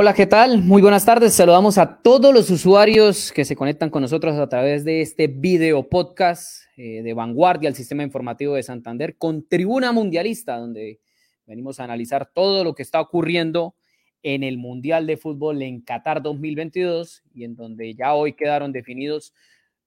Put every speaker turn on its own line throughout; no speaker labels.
Hola, ¿qué tal? Muy buenas tardes. Saludamos a todos los usuarios que se conectan con nosotros a través de este video podcast eh, de Vanguardia, el Sistema Informativo de Santander, con Tribuna Mundialista, donde venimos a analizar todo lo que está ocurriendo en el Mundial de Fútbol en Qatar 2022 y en donde ya hoy quedaron definidos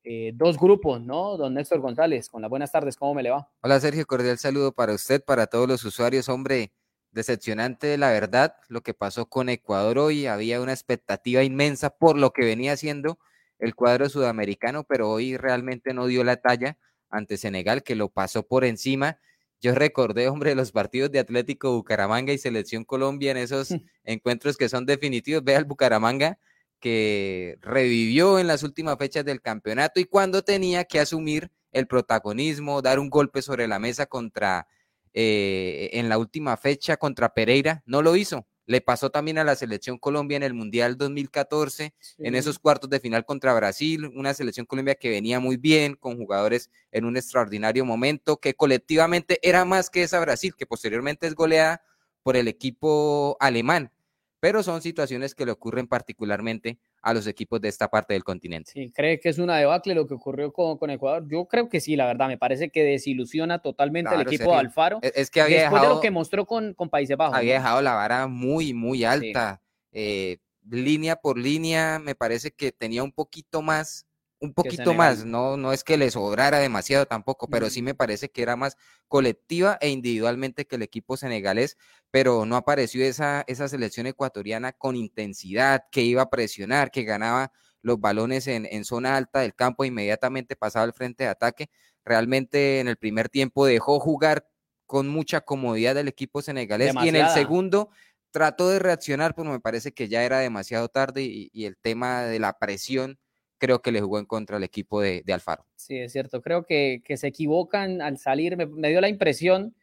eh, dos grupos, ¿no? Don Néstor González, con las buenas tardes, ¿cómo me le va?
Hola Sergio, cordial saludo para usted, para todos los usuarios. Hombre, decepcionante, la verdad, lo que pasó con Ecuador hoy. Había una expectativa inmensa por lo que venía haciendo el cuadro sudamericano, pero hoy realmente no dio la talla ante Senegal, que lo pasó por encima. Yo recordé, hombre, los partidos de Atlético Bucaramanga y Selección Colombia en esos encuentros que son definitivos. Ve al Bucaramanga que revivió en las últimas fechas del campeonato y cuando tenía que asumir el protagonismo, dar un golpe sobre la mesa contra eh, en la última fecha contra Pereira, no lo hizo. Le pasó también a la selección Colombia en el Mundial 2014, en esos cuartos de final contra Brasil, una selección Colombia que venía muy bien, con jugadores en un extraordinario momento, que colectivamente era más que esa Brasil, que posteriormente es goleada por el equipo alemán. Pero son situaciones que le ocurren particularmente a los equipos de esta parte del continente.
Sí, ¿Cree que es una debacle lo que ocurrió con, Ecuador? Yo creo que sí, la verdad, me parece que desilusiona totalmente el equipo de Alfaro.
E, es, que había
después de lo que mostró con, con Países Bajos.
Había dejado la vara muy, muy alta. Eh, línea por línea, me parece que tenía un poquito más un poquito más, no, no es que le sobrara demasiado tampoco, pero sí me parece que era más colectiva e individualmente que el equipo senegalés, pero no apareció esa, esa selección ecuatoriana con intensidad, que iba a presionar, que ganaba los balones en, en zona alta del campo, e inmediatamente pasaba al frente de ataque. Realmente en el primer tiempo dejó jugar con mucha comodidad el equipo senegalés y en el segundo trató de reaccionar, pero me parece que ya era demasiado tarde y el tema de la presión creo que le jugó en contra al equipo de, Alfaro.
Sí, es cierto. Creo que, se equivocan al salir. Me, dio la impresión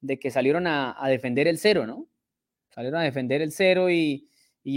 de que salieron a, defender el cero, ¿no? Salieron a defender el cero y,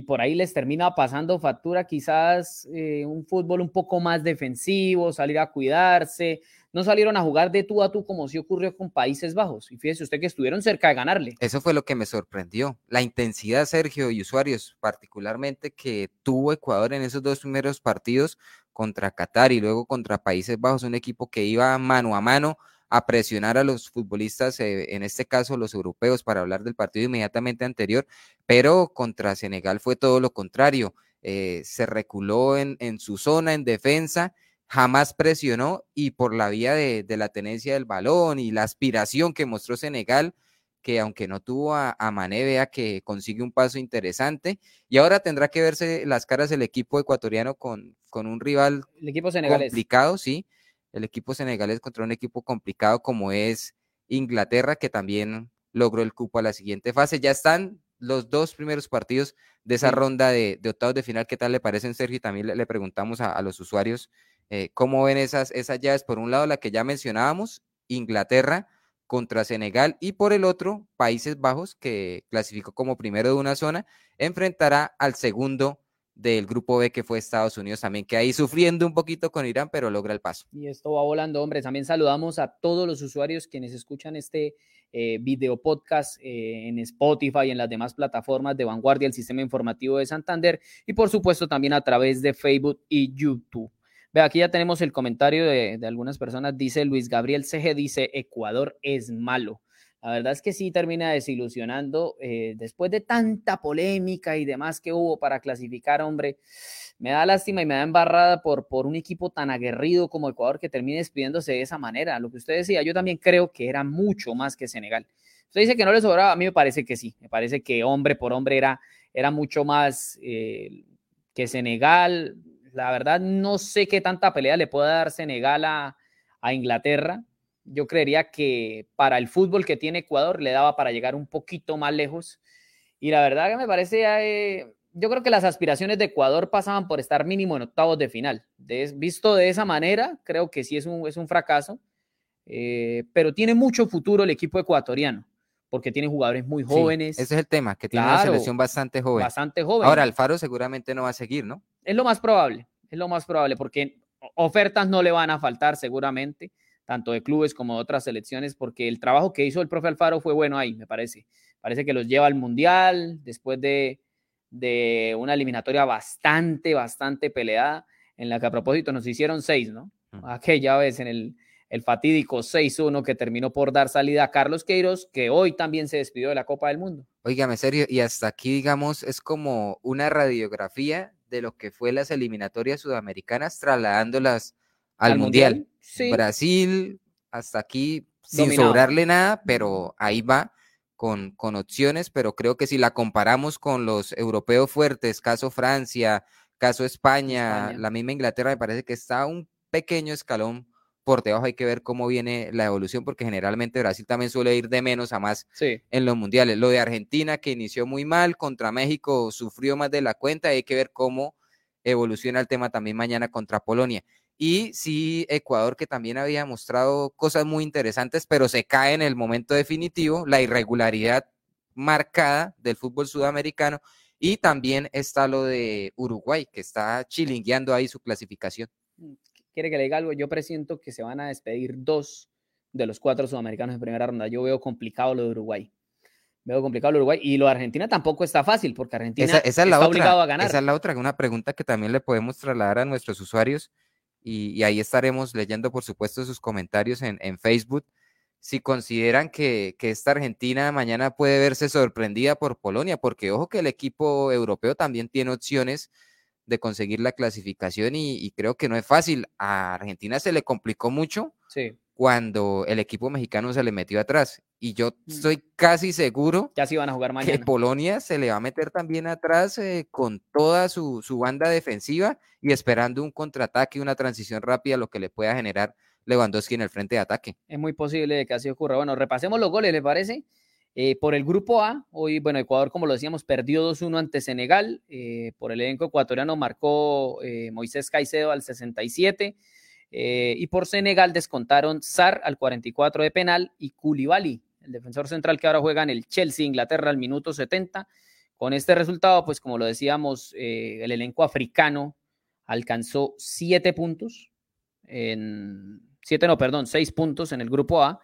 por ahí les termina pasando factura quizás eh, un fútbol un poco más defensivo, salir a cuidarse, no salieron a jugar de tú a tú como sí ocurrió con Países Bajos. Y fíjese usted que estuvieron cerca de ganarle.
Eso fue lo que me sorprendió. La intensidad, Sergio, y usuarios particularmente que tuvo Ecuador en esos dos primeros partidos contra Qatar y luego contra Países Bajos, un equipo que iba mano a mano a presionar a los futbolistas, eh, en este caso los europeos, para hablar del partido inmediatamente anterior, pero contra Senegal fue todo lo contrario. Eh, se reculó en, en su zona, en defensa, jamás presionó y por la vía de, la tenencia del balón y la aspiración que mostró Senegal, que aunque no tuvo a, a, Mané, vea que consigue un paso interesante y ahora tendrá que verse las caras del equipo ecuatoriano con, con un rival
el equipo
complicado, sí, el equipo senegalés contra un equipo complicado como es Inglaterra, que también logró el cupo a la siguiente fase. Ya están los dos primeros partidos de esa ronda de, de, octavos de final. ¿Qué tal le parecen, Sergio? Y también le, preguntamos a, a, los usuarios eh, ¿Cómo ven esas, llaves? Por un lado, la que ya mencionábamos, Inglaterra contra Senegal y por el otro, Países Bajos, que clasificó como primero de una zona, enfrentará al segundo del grupo B que fue Estados Unidos también, que ahí sufriendo un poquito con Irán, pero logra el paso.
Y esto va volando, hombre. También saludamos a todos los usuarios quienes escuchan este eh, video podcast eh, en Spotify y en las demás plataformas de Vanguardia, el sistema informativo de Santander, y por supuesto también a través de Facebook y YouTube. Ve, aquí ya tenemos el comentario de, algunas personas. Dice Luis Gabriel CG, dice, Ecuador es malo. La verdad es que sí termina desilusionando. Eh, después de tanta polémica y demás que hubo para clasificar, hombre, me da lástima y me da embarrada por, por un equipo tan aguerrido como Ecuador que termine despidiéndose de esa manera. Lo que usted decía, yo también creo que era mucho más que Senegal. Usted dice que no le sobraba, a mí me parece que sí. Me parece que hombre por hombre era, era mucho más eh, que Senegal la verdad, no sé qué tanta pelea le puede dar Senegal a, Inglaterra. Yo creería que para el fútbol que tiene Ecuador le daba para llegar un poquito más lejos. Y la verdad que me parece, eh, yo creo que las aspiraciones de Ecuador pasaban por estar mínimo en octavos de final. visto de esa manera, creo que sí es un, es un fracaso, eh, pero tiene mucho futuro el equipo ecuatoriano porque tiene jugadores muy jóvenes.
ese es el tema, que tiene una selección bastante joven.
Bastante joven.
Ahora, Alfaro seguramente no va a seguir, ¿no?
Es lo más probable, es lo más probable, porque ofertas no le van a faltar seguramente, tanto de clubes como de otras selecciones, porque el trabajo que hizo el profe Alfaro fue bueno ahí, me parece. Parece que los lleva al Mundial, después de, de una eliminatoria bastante, bastante peleada, en la que a propósito nos hicieron seis, ¿no? Aquella vez en el, el fatídico 6-1 que terminó por dar salida a Carlos Queiros, que hoy también se despidió de la Copa del Mundo.
Óigame, serio, y hasta aquí, digamos, es como una radiografía de lo que fue las eliminatorias sudamericanas, trasladándolas al, Mundial. Brasil, hasta aquí, sin sobrarle nada, pero ahí va. Con, con, opciones, pero creo que si la comparamos con los europeos fuertes, caso Francia, caso España, la misma Inglaterra, me parece que está un pequeño escalón por debajo hay que ver cómo viene la evolución, porque generalmente Brasil también suele ir de menos a más en los mundiales. Lo de Argentina, que inició muy mal, contra México sufrió más de la cuenta, hay que ver cómo evoluciona el tema también mañana contra Polonia. Y sí, Ecuador, que también había mostrado cosas muy interesantes, pero se cae en el momento definitivo, la irregularidad marcada del fútbol sudamericano. Y también está lo de Uruguay, que está chilingueando ahí su clasificación.
Quiere que le diga algo, yo presiento que se van a despedir dos de los cuatro sudamericanos de primera ronda. Yo veo complicado lo de Uruguay. Veo complicado lo de Uruguay. Y lo de Argentina tampoco está fácil, porque Argentina está obligado a ganar.
Esa es la otra, una pregunta que también le podemos trasladar a nuestros usuarios. Y, ahí estaremos leyendo, por supuesto, sus comentarios en, Facebook. Si consideran que, que esta Argentina mañana puede verse sorprendida por Polonia, porque ojo que el equipo europeo también tiene opciones de conseguir la clasificación y, creo que no es fácil. A Argentina se le complicó mucho cuando el equipo mexicano se le metió atrás. Y yo mm. estoy casi seguro
ya van a jugar mañana.
que Polonia se le va a meter también atrás eh, con toda su, banda defensiva y esperando un contraataque, una transición rápida, lo que le pueda generar Lewandowski en el frente de ataque.
Es muy posible que así ocurra. Bueno, repasemos los goles, ¿le parece? Eh, por el grupo A, hoy, bueno, Ecuador, como lo decíamos, perdió 2-1 ante Senegal. Eh, por el elenco ecuatoriano marcó eh, Moisés Caicedo al 67. y por Senegal descontaron Sar al 44 de penal y Koulibaly, el defensor central que ahora juega en el Chelsea, Inglaterra, al minuto 70. Con este resultado, pues como lo decíamos, el elenco africano alcanzó 7 puntos. En, 7, no, perdón, 6 puntos en el grupo A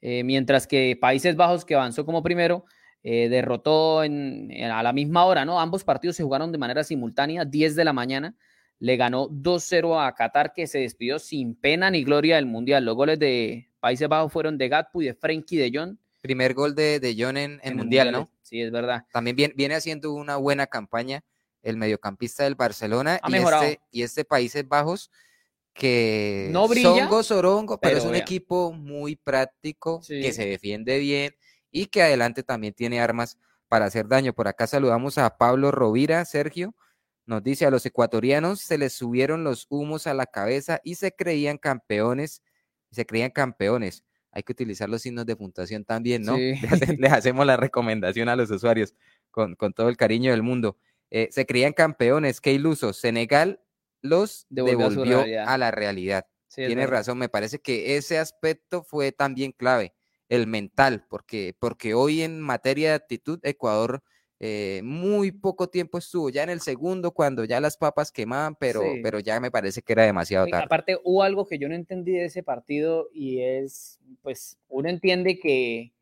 eh, mientras que Países Bajos, que avanzó como primero, eh, derrotó en, a la misma hora, ¿no? Ambos partidos se jugaron de manera simultánea, 10 de la mañana. Le ganó 2-0 a Qatar, que se despidió sin pena ni gloria del Mundial. Los goles de Países Bajos fueron de Gatpu y de Frenkie de Jong.
Primer gol de, de Jong en, el Mundial, ¿no?
Sí, es verdad.
También viene, viene haciendo una buena campaña el mediocampista del Barcelona y este, y este Países Bajos que
no brilla,
son pero, es un equipo muy práctico, que se defiende bien y que adelante también tiene armas para hacer daño. Por acá saludamos a Pablo Rovira, Sergio. Nos dice, a los ecuatorianos se les subieron los humos a la cabeza y se creían campeones, se creían campeones. Hay que utilizar los signos de puntuación también, ¿no? Les, hacemos la recomendación a los usuarios con, todo el cariño del mundo. Eh, se creían campeones, qué ilusos. Senegal los devolvió, a, la realidad. Tienes razón, me parece que ese aspecto fue también clave, el mental, porque, porque hoy en materia de actitud, Ecuador eh, muy poco tiempo estuvo, ya en el segundo, cuando ya las papas quemaban, pero, pero ya me parece que era demasiado tarde.
Aparte, hubo algo que yo no entendí de ese partido y es, pues, uno entiende que,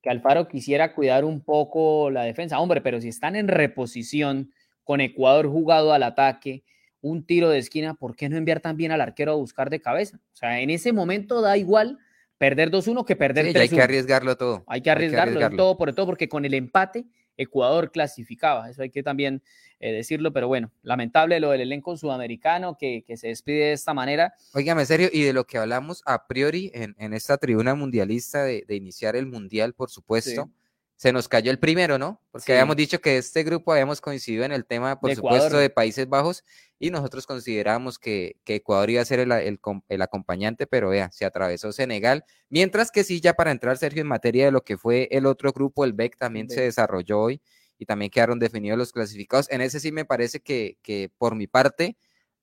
que Alfaro quisiera cuidar un poco la defensa, hombre, pero si están en reposición con Ecuador jugado al ataque, un tiro de esquina, ¿por qué no enviar también al arquero a buscar de cabeza? O sea, en ese momento da igual perder 2-1 que perder 3-1.
Hay que arriesgarlo todo.
Hay que arriesgarlo, todo por todo, porque con el empate Ecuador clasificaba. Eso hay que también eh, decirlo, pero bueno, lamentable lo del elenco sudamericano que, se despide de esta manera.
Óigame, serio, y de lo que hablamos a priori en, esta tribuna mundialista de, iniciar el mundial, por supuesto se nos cayó el primero, ¿no? Porque habíamos dicho que este grupo habíamos coincidido en el tema, por supuesto, de Países Bajos y nosotros consideramos que, Ecuador iba a ser el, acompañante, pero vea, se atravesó Senegal. Mientras que sí, ya para entrar, Sergio, en materia de lo que fue el otro grupo, el BEC también se desarrolló hoy y también quedaron definidos los clasificados. En ese sí me parece que, que por mi parte,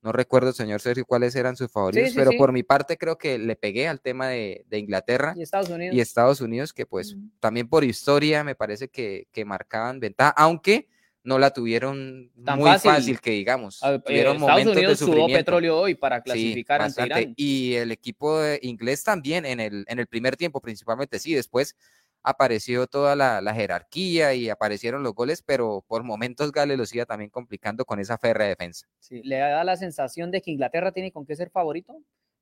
no recuerdo, señor Sergio, cuáles eran sus favoritos, pero por mi parte creo que le pegué al tema de, Inglaterra
y Estados Unidos.
Y Estados Unidos, que pues también por historia me parece que, marcaban ventaja, aunque no la tuvieron muy fácil. que digamos.
Eh, Estados Unidos sudó petróleo hoy para clasificar ante Irán.
Y el equipo inglés también en el, en el primer tiempo, principalmente, sí, después apareció toda la, jerarquía y aparecieron los goles, pero por momentos Gales los iba también complicando con esa férrea defensa.
Sí, ¿Le da la sensación de que Inglaterra tiene con qué ser favorito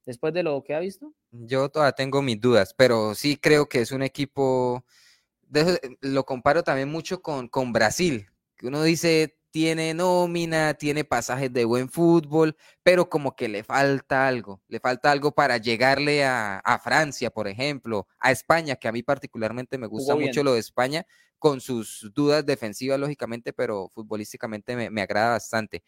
después de lo que ha visto?
Yo todavía tengo mis dudas, pero sí creo que es un equipo, lo comparo también mucho con, con Brasil, que uno dice, tiene nómina, tiene pasajes de buen fútbol, pero como que le falta algo, le falta algo para llegarle a, Francia, por ejemplo, a España, que a mí particularmente me gusta mucho lo de España, con sus dudas defensivas, lógicamente, pero futbolísticamente me, me agrada bastante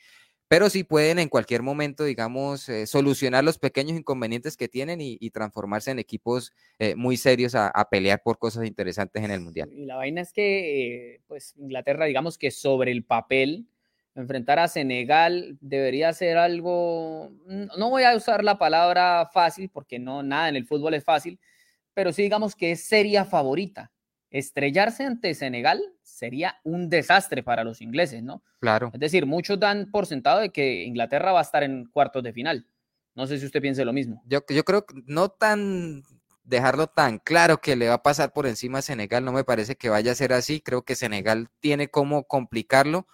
pero sí pueden en cualquier momento, digamos, eh, solucionar los pequeños inconvenientes que tienen y, transformarse en equipos eh, muy serios a, pelear por cosas interesantes en el Mundial.
Y la vaina es que, eh, pues, Inglaterra, digamos que sobre el papel, enfrentar a Senegal debería ser algo, no voy a usar la palabra fácil, porque no, nada en el fútbol es fácil, pero sí digamos que es seria favorita. Estrellarse ante Senegal sería un desastre para los ingleses, ¿no?
Claro.
Es decir, muchos dan por sentado de que Inglaterra va a estar en cuartos de final. No sé si usted piense lo mismo.
Yo, yo creo que no tan dejarlo tan claro que le va a pasar por encima a Senegal, no me parece que vaya a ser así. Creo que Senegal tiene como complicarlo,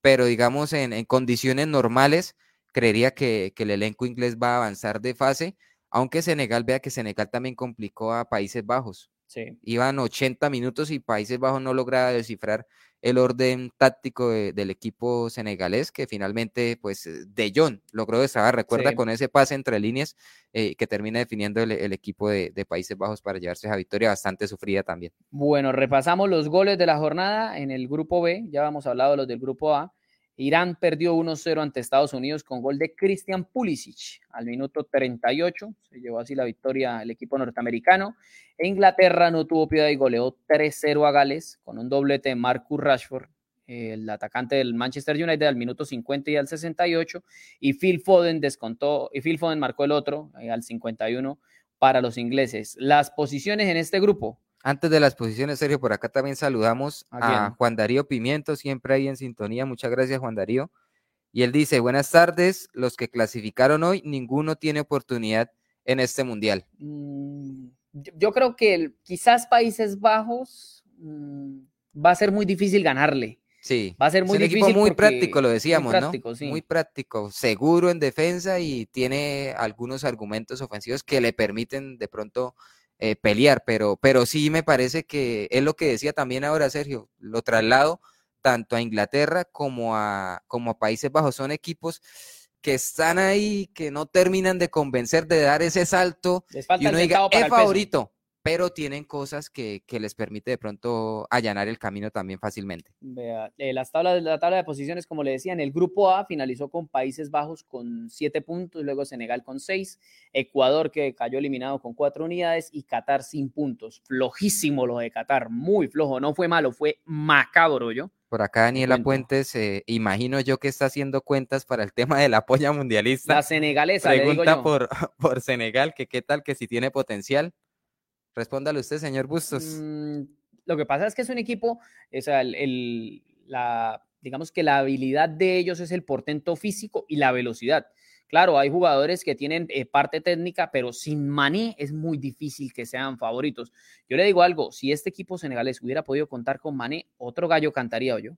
pero digamos en, condiciones normales, creería que, que el elenco inglés va a avanzar de fase, aunque Senegal vea que Senegal también complicó a Países Bajos. Iban 80 minutos y Países Bajos no lograba descifrar el orden táctico del equipo senegalés, que finalmente, pues, eh, De Jong logró destrabar. Recuerda con ese pase entre líneas eh, que termina definiendo el, equipo de, de, Países Bajos para llevarse esa victoria bastante sufrida también.
Bueno, repasamos los goles de la jornada en el grupo B. Ya hemos hablado de los del grupo A. Irán perdió 1-0 ante Estados Unidos con gol de Christian Pulisic al minuto 38. Se llevó así la victoria el equipo norteamericano. Inglaterra no tuvo piedad y goleó 3-0 a Gales con un doblete de Marcus Rashford, el atacante del Manchester United al minuto 50 y al 68. Y Phil Foden descontó, y Phil Foden marcó el otro eh, al 51 para los ingleses. Las posiciones en este grupo.
Antes de las posiciones, Sergio, por acá también saludamos a, Juan Darío Pimiento, siempre ahí en sintonía. Muchas gracias, Juan Darío. Y él dice, buenas tardes, los que clasificaron hoy, ninguno tiene oportunidad en este mundial.
Mm, yo creo que quizás Países Bajos mm, va a ser muy difícil ganarle.
Sí,
va a ser muy
es
un equipo
muy práctico, lo decíamos, muy práctico, ¿no? Sí. Muy práctico, seguro en defensa y tiene algunos argumentos ofensivos que le permiten de pronto eh, pelear, pero, pero sí me parece que es lo que decía también ahora Sergio, lo traslado tanto a Inglaterra como a, como a Países Bajos, son equipos que están ahí, que no terminan de convencer de dar ese salto y uno diga, es favorito, pero tienen cosas que, les permite de pronto allanar el camino también fácilmente.
Vea, eh, las tablas, la tabla de posiciones, como le decía, en el grupo A finalizó con Países Bajos con siete puntos, luego Senegal con seis, Ecuador que cayó eliminado con cuatro unidades y Qatar sin puntos. Flojísimo lo de Qatar, muy flojo, no fue malo, fue macabro yo.
Por acá Daniela Puentes, eh, imagino yo que está haciendo cuentas para el tema de la polla mundialista.
La senegalesa,
Pregunta
le digo
Por, por Senegal, que qué tal que si tiene potencial. Respóndale usted, señor Bustos.
Mm, lo que pasa es que es un equipo, o el, la, digamos que la habilidad de ellos es el portento físico y la velocidad. Claro, hay jugadores que tienen eh, parte técnica, pero sin Mané es muy difícil que sean favoritos. Yo le digo algo, si este equipo senegalés hubiera podido contar con Mané, otro gallo cantaría yo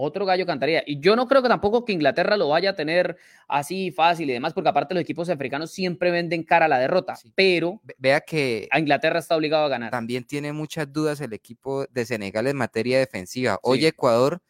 otro gallo cantaría. Y yo no creo que tampoco que Inglaterra lo vaya a tener así fácil y demás, porque aparte los equipos africanos siempre venden cara a la derrota, pero
vea que
a Inglaterra está obligado a ganar.
También tiene muchas dudas el equipo de Senegal en materia defensiva. Hoy Ecuador,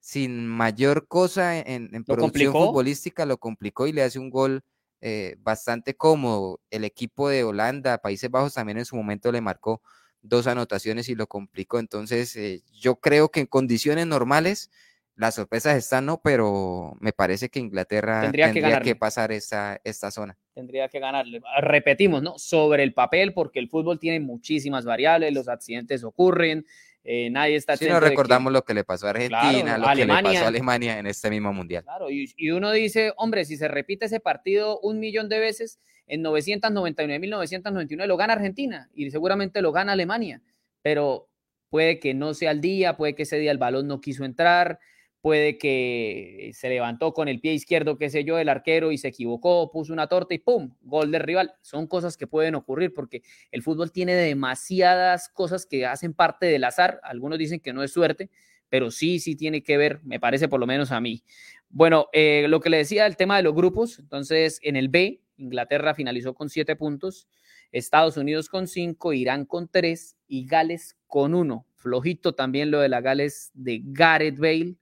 sin mayor cosa en, producción futbolística, lo complicó y le hace un gol eh, bastante cómodo. El equipo de Holanda, Países Bajos, también en su momento le marcó dos anotaciones y lo complicó. Entonces, eh, yo creo que en condiciones normales las sorpresas están, ¿no? Pero me parece que Inglaterra tendría, que, pasar esta, esta zona.
Tendría que ganarle. Repetimos, ¿no? Sobre el papel, porque el fútbol tiene muchísimas variables, los accidentes ocurren, eh, nadie está...
Si no recordamos lo que le pasó a Argentina, lo que le pasó a Alemania en este mismo mundial.
Claro, y, y, uno dice, hombre, si se repite ese partido un millón de veces, en 999, 1999 lo gana Argentina y seguramente lo gana Alemania, pero puede que no sea el día, puede que ese día el balón no quiso entrar, puede que se levantó con el pie izquierdo, qué sé yo, el arquero y se equivocó, puso una torta y ¡pum! Gol del rival. Son cosas que pueden ocurrir porque el fútbol tiene demasiadas cosas que hacen parte del azar. Algunos dicen que no es suerte, pero sí, sí tiene que ver, me parece por lo menos a mí. Bueno, eh, lo que le decía, el tema de los grupos, entonces en el B, Inglaterra finalizó con siete puntos, Estados Unidos con cinco, Irán con tres y Gales con uno. Flojito también lo de la Gales de Gareth Bale.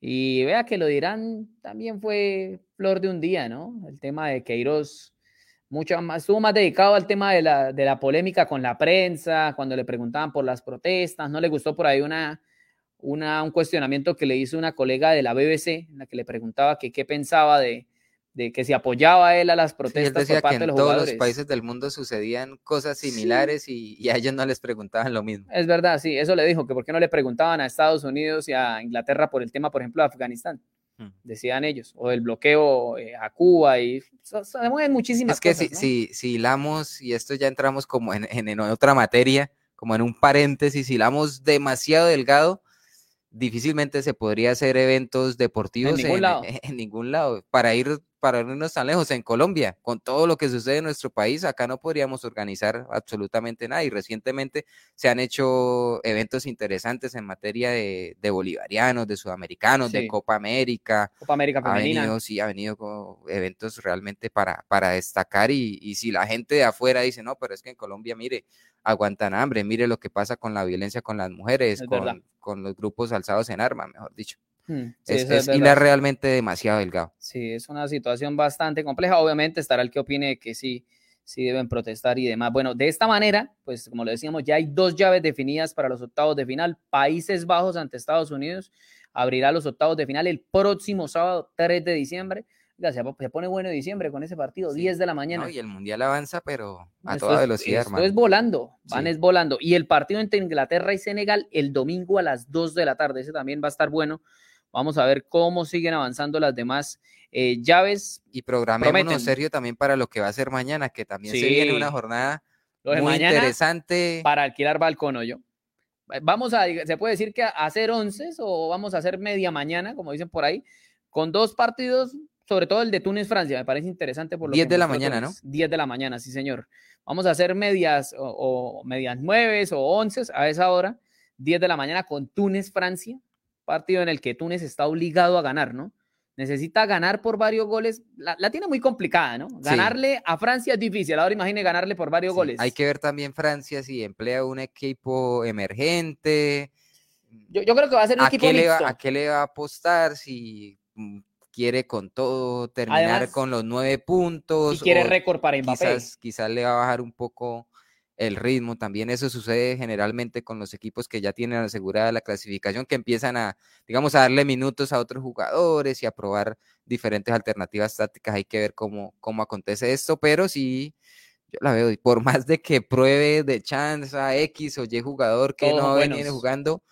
Y vea que lo dirán, también fue flor de un día, ¿no? El tema de Queiroz mucho más, estuvo más dedicado al tema de la, de la polémica con la prensa, cuando le preguntaban por las protestas, no le gustó por ahí una, una, un cuestionamiento que le hizo una colega de la BBC, en la que le preguntaba que qué pensaba de, de que se apoyaba él a las protestas
por parte que en todos los países del mundo sucedían cosas similares y, a ellos no les preguntaban lo mismo.
Es verdad, sí, eso le dijo, que por qué no le preguntaban a Estados Unidos y a Inglaterra por el tema, por ejemplo, de Afganistán. Hmm. Decían ellos, o el bloqueo eh, a Cuba y sabemos muchísimas
es que
cosas.
Si, si, hilamos, y esto ya entramos como en, en, otra materia, como en un paréntesis, hilamos demasiado delgado, difícilmente se podría hacer eventos deportivos
en ningún, lado.
en ningún lado. Para ir para no irnos tan lejos, en Colombia, con todo lo que sucede en nuestro país, acá no podríamos organizar absolutamente nada. Y recientemente se han hecho eventos interesantes en materia de, bolivarianos, de sudamericanos, de Copa América.
Copa América femenina.
Ha venido, sí, ha venido con eventos realmente para, para destacar. Y, y si la gente de afuera dice, no, pero es que en Colombia, mire, aguantan hambre, mire lo que pasa con la violencia con las mujeres, con, con los grupos alzados en armas, mejor dicho. Mm, es, es, realmente demasiado delgado.
Sí, es una situación bastante compleja. Obviamente estará el que opine que sí, sí deben protestar y demás. Bueno, de esta manera, pues como le decíamos, ya hay dos llaves definidas para los octavos de final. Países Bajos ante Estados Unidos abrirá los octavos de final el próximo sábado 3 de diciembre. Ya, se, pone bueno diciembre con ese partido, 10 de la mañana.
y el Mundial avanza, pero a toda velocidad,
hermano. Esto es volando, van es volando. Y el partido entre Inglaterra y Senegal el domingo a las 2 de la tarde, ese también va a estar bueno Vamos a ver cómo siguen avanzando las demás eh, llaves.
Y programémonos serio también para lo que va a ser mañana, que también se viene una jornada muy interesante.
Para alquilar balcón o yo. Vamos a, se puede decir que a hacer once o vamos a hacer media mañana, como dicen por ahí, con dos partidos, sobre todo el de Túnez-Francia, me parece interesante por lo
10 de la mañana, ¿no?
10 de la mañana, sí, señor. Vamos a hacer medias o, medias nueve o once a esa hora, 10 de la mañana con Túnez-Francia partido en el que Túnez está obligado a ganar, ¿no? Necesita ganar por varios goles. La, tiene muy complicada, ¿no? Ganarle a Francia es difícil. Ahora imagine ganarle por varios goles.
Hay que ver también Francia si emplea un equipo emergente.
Yo, creo que va a ser un equipo
qué Le ¿A qué le va a apostar? Si mm, quiere con todo terminar con los nueve puntos.
Y quiere récord para Mbappé.
Quizás, quizás le va a bajar un poco el ritmo. También eso sucede generalmente con los equipos que ya tienen asegurada la clasificación, que empiezan a, digamos, a darle minutos a otros jugadores y a probar diferentes alternativas tácticas. Hay que ver cómo, cómo acontece esto, pero sí, yo la veo, y por más de que pruebe de chance a X o Y jugador que no viene jugando,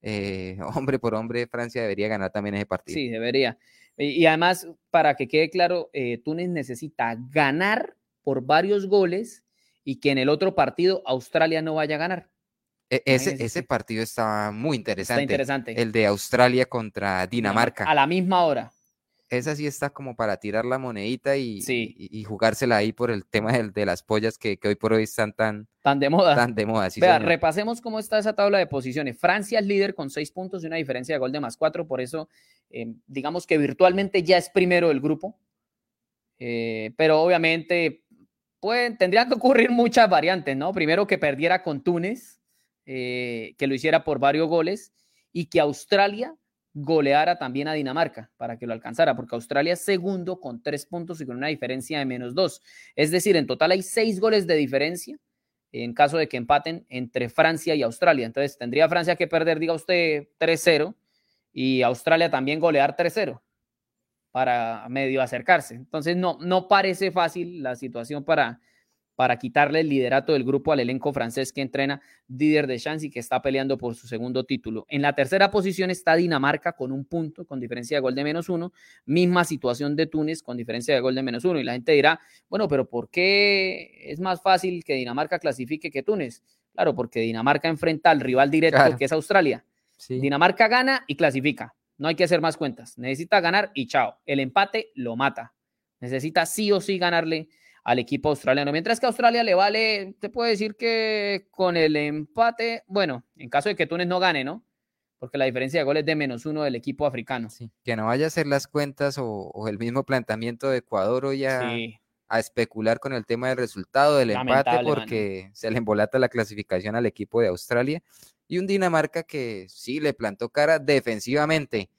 eh, hombre por hombre, Francia debería ganar también ese partido.
Sí, debería. Y, además, para que quede claro, eh, Túnez necesita ganar por varios goles y que en el otro partido Australia no vaya a ganar.
E, ese, ese partido está muy interesante.
Está interesante.
El de Australia contra Dinamarca.
A la misma hora.
Esa sí está como para tirar la monedita y, y, jugársela ahí por el tema de, de las pollas que, que, hoy por hoy están tan,
tan de moda.
Tan de moda sí,
Vea, repasemos cómo está esa tabla de posiciones. Francia es líder con seis puntos y una diferencia de gol de más cuatro, por eso eh, digamos que virtualmente ya es primero del grupo. Eh, pero obviamente pueden, tendrían que ocurrir muchas variantes, ¿no? Primero que perdiera con Túnez, eh, que lo hiciera por varios goles, y que Australia goleara también a Dinamarca para que lo alcanzara, porque Australia es segundo con tres puntos y con una diferencia de menos dos. Es decir, en total hay seis goles de diferencia en caso de que empaten entre Francia y Australia. Entonces tendría Francia que perder, diga usted, 3-0 y Australia también golear 3-0 para medio acercarse. Entonces no, no parece fácil la situación para, para quitarle el liderato del grupo al elenco francés que entrena Didier Deschamps y que está peleando por su segundo título. En la tercera posición está Dinamarca con un punto, con diferencia de gol de menos uno. Misma situación de Túnez con diferencia de gol de menos uno. Y la gente dirá, bueno, pero ¿por qué es más fácil que Dinamarca clasifique que Túnez? Claro, porque Dinamarca enfrenta al rival directo que es Australia. Dinamarca gana y clasifica No hay que hacer más cuentas. Necesita ganar y chao. El empate lo mata. Necesita sí o sí ganarle al equipo australiano. Mientras que a Australia le vale, te puedo decir que con el empate, bueno, en caso de que Túnez no gane, ¿no? Porque la diferencia de goles es de menos uno del equipo africano.
Sí, que no vaya a hacer las cuentas o, el mismo planteamiento de Ecuador o ya a especular con el tema del resultado del empate porque se le embolata la clasificación al equipo de Australia y un Dinamarca que sí le plantó cara defensivamente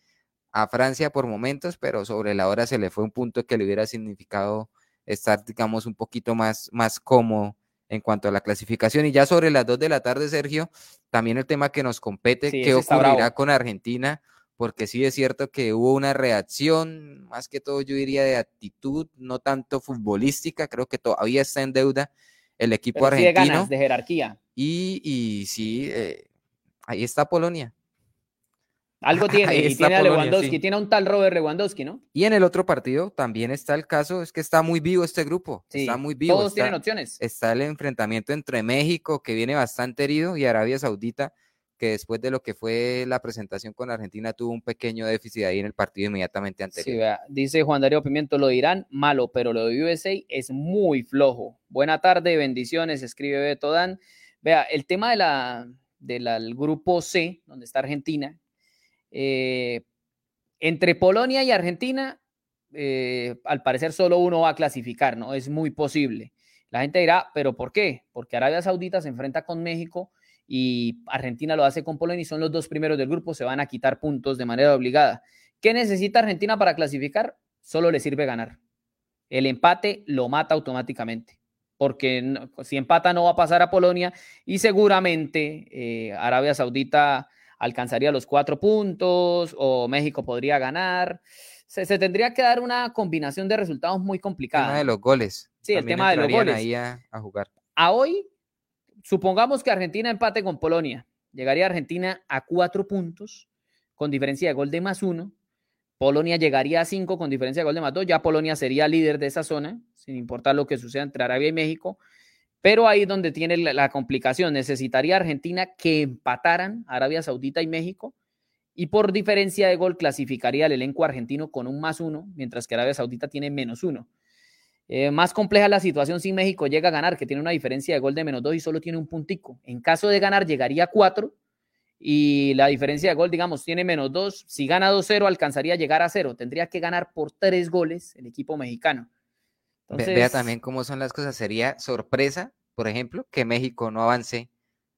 a Francia por momentos, pero sobre la hora se le fue un punto que le hubiera significado estar, digamos, un poquito más, más cómodo en cuanto a la clasificación. Y ya sobre las dos de la tarde, Sergio, también el tema que nos compete, qué ocurrirá con Argentina, porque sí es cierto que hubo una reacción, más que todo yo diría de actitud, no tanto futbolística, creo que todavía está en deuda el equipo argentino.
de ganas, de jerarquía.
Y, y sí, eh, ahí está Polonia.
Algo tiene, y tiene a Lewandowski, tiene a un tal Robert Lewandowski, ¿no?
Y en el otro partido también está el caso, es que está muy vivo este grupo, está muy vivo.
Todos tienen opciones.
Está el enfrentamiento entre México, que viene bastante herido, y Arabia Saudita, que después de lo que fue la presentación con Argentina tuvo un pequeño déficit ahí en el partido inmediatamente anterior.
Sí, vea, dice Juan Darío Pimiento, lo dirán malo, pero lo de USA es muy flojo. Buena tarde, bendiciones, escribe Beto Dan. Vea, el tema de la, del grupo C, donde está Argentina, eh, entre Polonia y Argentina, eh, al parecer solo uno va a clasificar, ¿no? Es muy posible. La gente dirá, ¿pero por qué? Porque Arabia Saudita se enfrenta con México y Argentina lo hace con Polonia y son los dos primeros del grupo, se van a quitar puntos de manera obligada. ¿Qué necesita Argentina para clasificar? Solo le sirve ganar. El empate lo mata automáticamente, porque si empata no va a pasar a Polonia y seguramente eh, Arabia Saudita alcanzaría los cuatro puntos o México podría ganar. Se, tendría que dar una combinación de resultados muy complicada. El
tema de los goles.
Sí, el tema de los goles.
Ahí a, a jugar.
A hoy, supongamos que Argentina empate con Polonia. Llegaría Argentina a cuatro puntos con diferencia de gol de más uno. Polonia llegaría a cinco con diferencia de gol de más dos. Ya Polonia sería líder de esa zona, sin importar lo que suceda entre Arabia y México. Pero ahí es donde tiene la, complicación. Necesitaría Argentina que empataran Arabia Saudita y México y por diferencia de gol clasificaría el elenco argentino con un más uno, mientras que Arabia Saudita tiene menos uno. Eh, más compleja la situación si México llega a ganar, que tiene una diferencia de gol de menos dos y solo tiene un puntico. En caso de ganar, llegaría a cuatro y la diferencia de gol, digamos, tiene menos dos. Si gana 2-0, alcanzaría a llegar a cero. Tendría que ganar por tres goles el equipo mexicano.
Vea también cómo son las cosas. Sería sorpresa, por ejemplo, que México no avance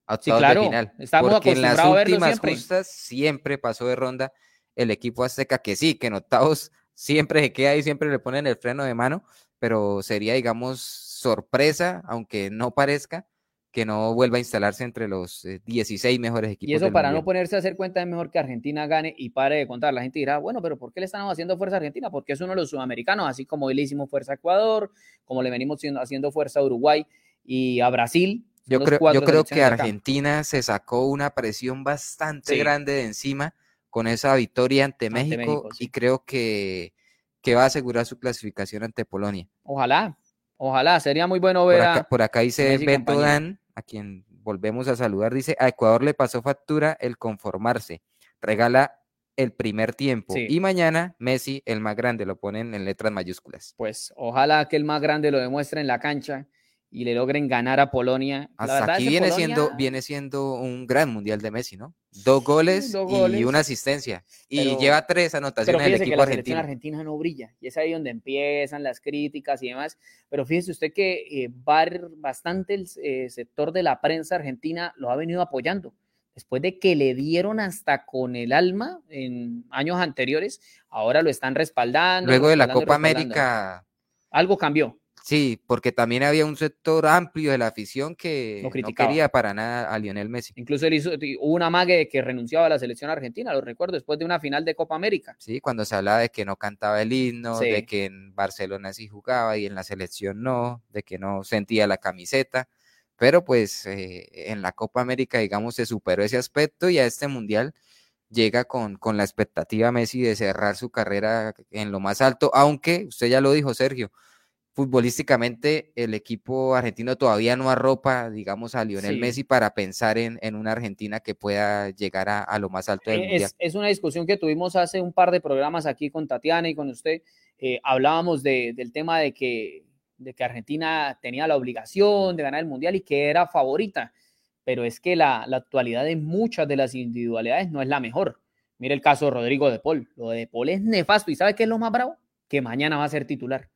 a octavos de final.
Estamos porque en las últimas siempre. justas
siempre pasó de ronda el equipo azteca, que sí, que en octavos siempre se queda ahí, siempre le ponen el freno de mano, pero sería, digamos, sorpresa, aunque no parezca, que no vuelva a instalarse entre los 16 eh, mejores equipos.
Y eso para no ponerse a hacer cuenta es mejor que Argentina gane y pare de contar. La gente dirá, bueno, pero ¿por qué le estamos haciendo fuerza a Argentina? Porque es uno de los sudamericanos, así como hoy le hicimos fuerza a Ecuador, como le venimos haciendo fuerza a Uruguay y a Brasil.
Yo creo, yo creo que Argentina se sacó una presión bastante grande de encima con esa victoria ante, México, y creo que, que va a asegurar su clasificación ante Polonia.
Ojalá, ojalá, sería muy bueno ver
por acá, por acá dice Beto Dan, a quien volvemos a saludar, dice, a Ecuador le pasó factura el conformarse, regala el primer tiempo y mañana Messi, el más grande, lo ponen en letras mayúsculas.
Pues ojalá que el más grande lo demuestre en la cancha y le logren ganar a Polonia.
Hasta aquí viene, siendo, viene siendo un gran mundial de Messi, ¿no? Dos goles, y una asistencia. Y lleva tres anotaciones del equipo
que
la argentino.
argentina no brilla. Y es ahí donde empiezan las críticas y demás. Pero fíjese usted que eh, bastante el eh, sector de la prensa argentina lo ha venido apoyando. Después de que le dieron hasta con el alma en años anteriores, ahora lo están respaldando.
Luego de la Copa América.
Algo cambió
Sí, porque también había un sector amplio de la afición que no, quería para nada a Lionel Messi.
Incluso él hizo, hubo una mague que renunciaba a la selección argentina, lo recuerdo, después de una final de Copa América.
Sí, cuando se hablaba de que no cantaba el himno, de que en Barcelona sí jugaba y en la selección no, de que no sentía la camiseta. Pero pues eh, en la Copa América, digamos, se superó ese aspecto y a este mundial llega con, con la expectativa Messi de cerrar su carrera en lo más alto, aunque usted ya lo dijo, Sergio futbolísticamente el equipo argentino todavía no arropa, digamos, a Lionel Messi para pensar en, una Argentina que pueda llegar a, lo más alto del
es,
mundial.
Es una discusión que tuvimos hace un par de programas aquí con Tatiana y con usted. Eh, hablábamos del tema de que, de que Argentina tenía la obligación de ganar el mundial y que era favorita, pero es que la, la actualidad de muchas de las individualidades no es la mejor. Mire el caso de Rodrigo de Paul. Lo de Paul es nefasto. ¿Y sabe qué es lo más bravo? Que mañana va a ser titular.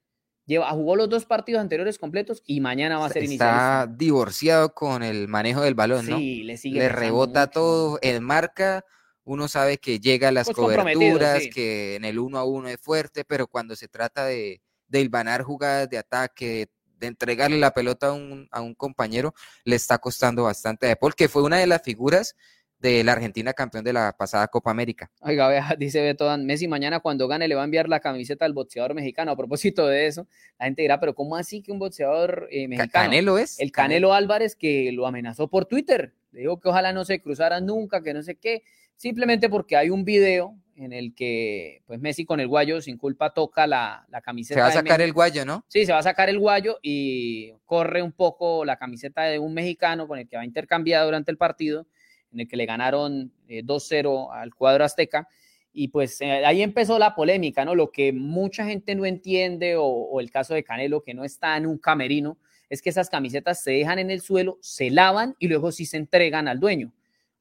Lleva, jugó los dos partidos anteriores completos y mañana va a ser
inicialista. Está divorciado con el manejo del balón, ¿no?
Sí, le sigue.
Le rebota todo, él marca, uno sabe que llega a las pues coberturas, que en el uno a uno es fuerte, pero cuando se trata de, de hilvanar jugadas de ataque, de entregarle la pelota a un, a un compañero, le está costando bastante a Paul, que fue una de las figuras de la Argentina campeón de la pasada Copa América.
Oiga, vea, dice Beto, Messi mañana cuando gane le va a enviar la camiseta al boxeador mexicano. A propósito de eso, la gente dirá, pero ¿cómo así que un boxeador eh, mexicano?
Canelo es.
El Canelo, Álvarez que lo amenazó por Twitter. Le dijo que ojalá no se cruzaran nunca, que no sé qué. Simplemente porque hay un video en el que pues Messi con el guayo sin culpa toca la, la camiseta.
Se va a sacar el guayo, ¿no?
Sí, se va a sacar el guayo y corre un poco la camiseta de un mexicano con el que va a intercambiar durante el partido en el que le ganaron 2-0 eh, al cuadro azteca. Y pues eh, ahí empezó la polémica, ¿no? Lo que mucha gente no entiende, o, el caso de Canelo, que no está en un camerino, es que esas camisetas se dejan en el suelo, se lavan y luego sí se entregan al dueño.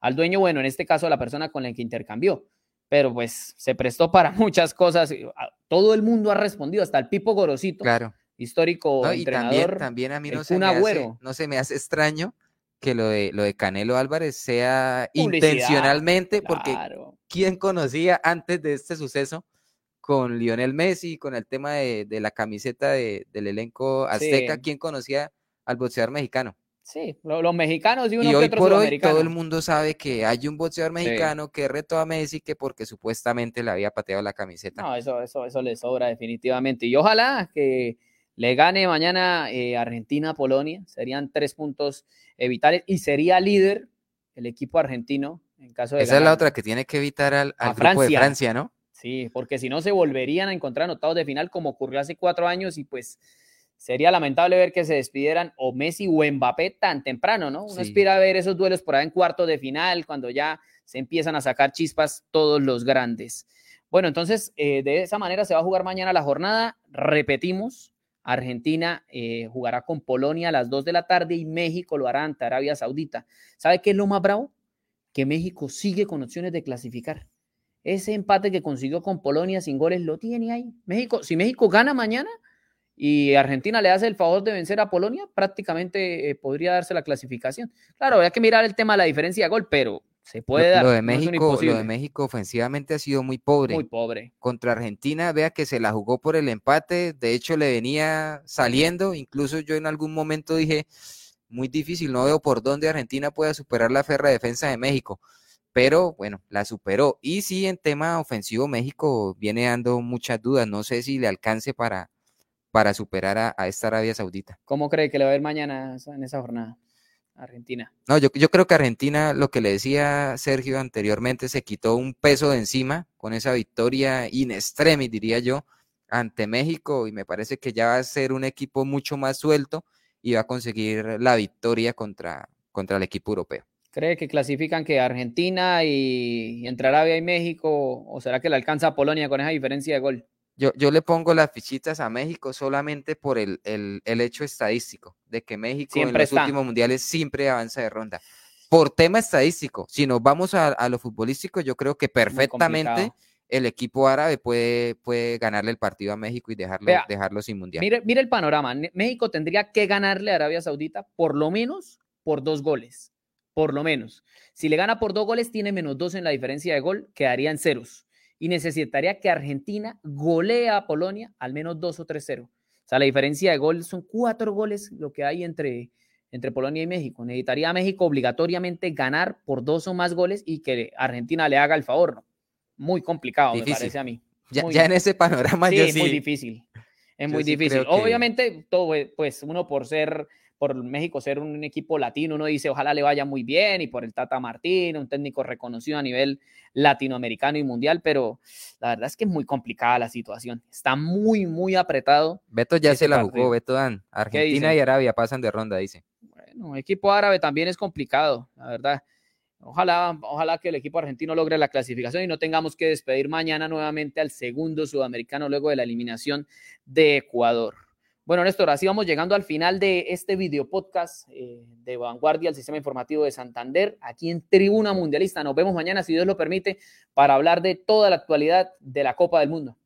Al dueño, bueno, en este caso a la persona con la que intercambió. Pero pues se prestó para muchas cosas. Todo el mundo ha respondido, hasta el Pipo Gorosito,
claro.
histórico entrenador.
también, a mí no se, me hace, no se me hace extraño que lo de, lo de Canelo Álvarez sea intencionalmente, porque ¿quién conocía antes de este suceso con Lionel Messi, con el tema de, la camiseta del elenco azteca? ¿Quién conocía al boxeador mexicano?
Sí, los, mexicanos y
uno y hoy por hoy todo el mundo sabe que hay un boxeador mexicano que retó a Messi que porque supuestamente le había pateado la camiseta.
No, eso, eso, eso le sobra definitivamente. Y ojalá que le gane mañana eh, Argentina-Polonia, serían tres puntos vitales y sería líder el equipo argentino en caso de.
Esa es la otra que tiene que evitar al, al grupo de Francia, ¿no?
Sí, porque si no se volverían a encontrar anotados de final como ocurrió hace cuatro años y pues sería lamentable ver que se despidieran o Messi o Mbappé tan temprano, ¿no? Uno aspira a ver esos duelos por ahí en cuarto de final, cuando ya se empiezan a sacar chispas todos los grandes. Bueno, entonces eh, de esa manera se va a jugar mañana la jornada. Repetimos, Argentina eh, jugará con Polonia a las 2 de la tarde y México lo hará ante Arabia Saudita. ¿Sabe qué es lo más bravo? Que México sigue con opciones de clasificar. Ese empate que consiguió con Polonia sin goles lo tiene ahí. México, si México gana mañana y Argentina le hace el favor de vencer a Polonia, prácticamente eh, podría darse la clasificación. Claro, hay que mirar el tema de la diferencia de gol, pero se puede dar.
Lo de México, lo de México ofensivamente ha sido muy pobre.
Muy pobre.
Contra Argentina, vea que se la jugó por el empate. De hecho, le venía saliendo. Incluso yo en algún momento dije, muy difícil, no veo por dónde Argentina pueda superar la ferra defensa de México. Pero bueno, la superó. Y sí, en tema ofensivo, México viene dando muchas dudas. No sé si le alcance para, para superar a, a esta Arabia Saudita.
¿Cómo cree que le va a ir mañana en esa jornada? Argentina.
No, yo, yo creo que Argentina, lo que le decía Sergio anteriormente, se quitó un peso de encima con esa victoria in extremis, diría yo, ante México y me parece que ya va a ser un equipo mucho más suelto y va a conseguir la victoria contra, contra el equipo europeo.
¿Cree que clasifican que Argentina y entre Arabia y México o será que le alcanza a Polonia con esa diferencia de gol?
Yo, yo le pongo las fichitas a México solamente por el, el, el hecho estadístico de que México en los últimos mundiales siempre avanza de ronda. Por tema estadístico, si nos vamos a, a lo futbolístico, yo creo que perfectamente el equipo árabe puede, puede ganarle el partido a México y dejarlo, dejarlo sin mundial.
Mire, mire el panorama. México tendría que ganarle a Arabia Saudita por lo menos por dos goles. Por lo menos. Si le gana por dos goles, tiene menos dos en la diferencia de gol, quedarían ceros y necesitaría que Argentina golee a Polonia al menos 2 o 3-0. O sea, la diferencia de gol son cuatro goles lo que hay entre, entre Polonia y México. Necesitaría a México obligatoriamente ganar por dos o más goles y que Argentina le haga el favor. Muy complicado, me parece a mí.
Ya, en ese panorama
sí, es muy difícil. Es muy difícil. Obviamente, todo, pues uno por ser por México ser un equipo latino, uno dice ojalá le vaya muy bien y por el Tata Martín, un técnico reconocido a nivel latinoamericano y mundial, pero la verdad es que es muy complicada la situación. Está muy, muy apretado.
Beto ya se la jugó, Beto Dan. Argentina y Arabia pasan de ronda, dice.
Bueno, equipo árabe también es complicado, la verdad. Ojalá, ojalá que el equipo argentino logre la clasificación y no tengamos que despedir mañana nuevamente al segundo sudamericano luego de la eliminación de Ecuador. Bueno, Néstor, así vamos llegando al final de este video podcast eh, de Vanguardia, el Sistema Informativo de Santander, aquí en Tribuna Mundialista. Nos vemos mañana, si Dios lo permite, para hablar de toda la actualidad de la Copa del Mundo.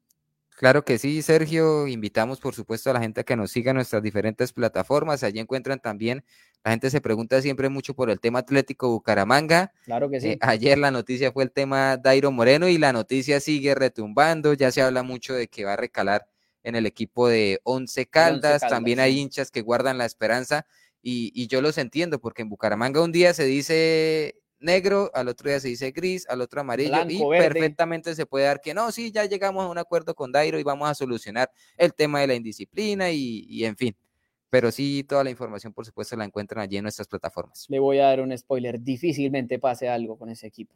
Claro que sí, Sergio. Invitamos, por supuesto, a la gente a que nos siga en nuestras diferentes plataformas. Allí encuentran también, la gente se pregunta siempre mucho por el tema Atlético Bucaramanga.
Claro que sí.
Eh, ayer la noticia fue el tema Dairo Moreno y la noticia sigue retumbando. Ya se habla mucho de que va a recalar en el equipo de Once Caldas. También hay hinchas que guardan la esperanza y, y yo los entiendo porque en Bucaramanga un día se dice negro, al otro día se dice gris, al otro amarillo y perfectamente se puede dar que no, sí, ya llegamos a un acuerdo con Dairo y vamos a solucionar el tema de la indisciplina y, y en fin pero sí toda la información, por supuesto, la encuentran allí en nuestras plataformas.
Le voy a dar un spoiler, difícilmente pase algo con ese equipo.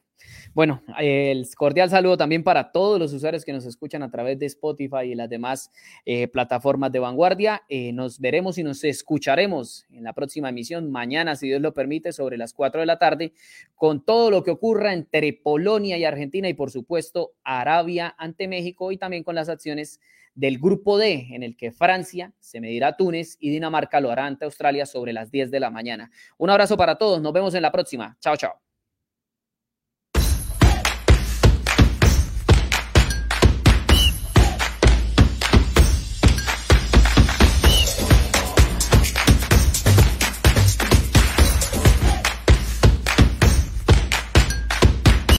Bueno, el cordial saludo también para todos los usuarios que nos escuchan a través de Spotify y las demás eh, plataformas de vanguardia. Eh, nos veremos y nos escucharemos en la próxima emisión, mañana, si Dios lo permite, sobre las 4 de la tarde, con todo lo que ocurra entre Polonia y Argentina y, por supuesto, Arabia ante México y también con las acciones del grupo D, en el que Francia se medirá a Túnez y Dinamarca lo hará ante Australia sobre las 10 de la mañana. Un abrazo para todos, nos vemos en la próxima. Chao, chao.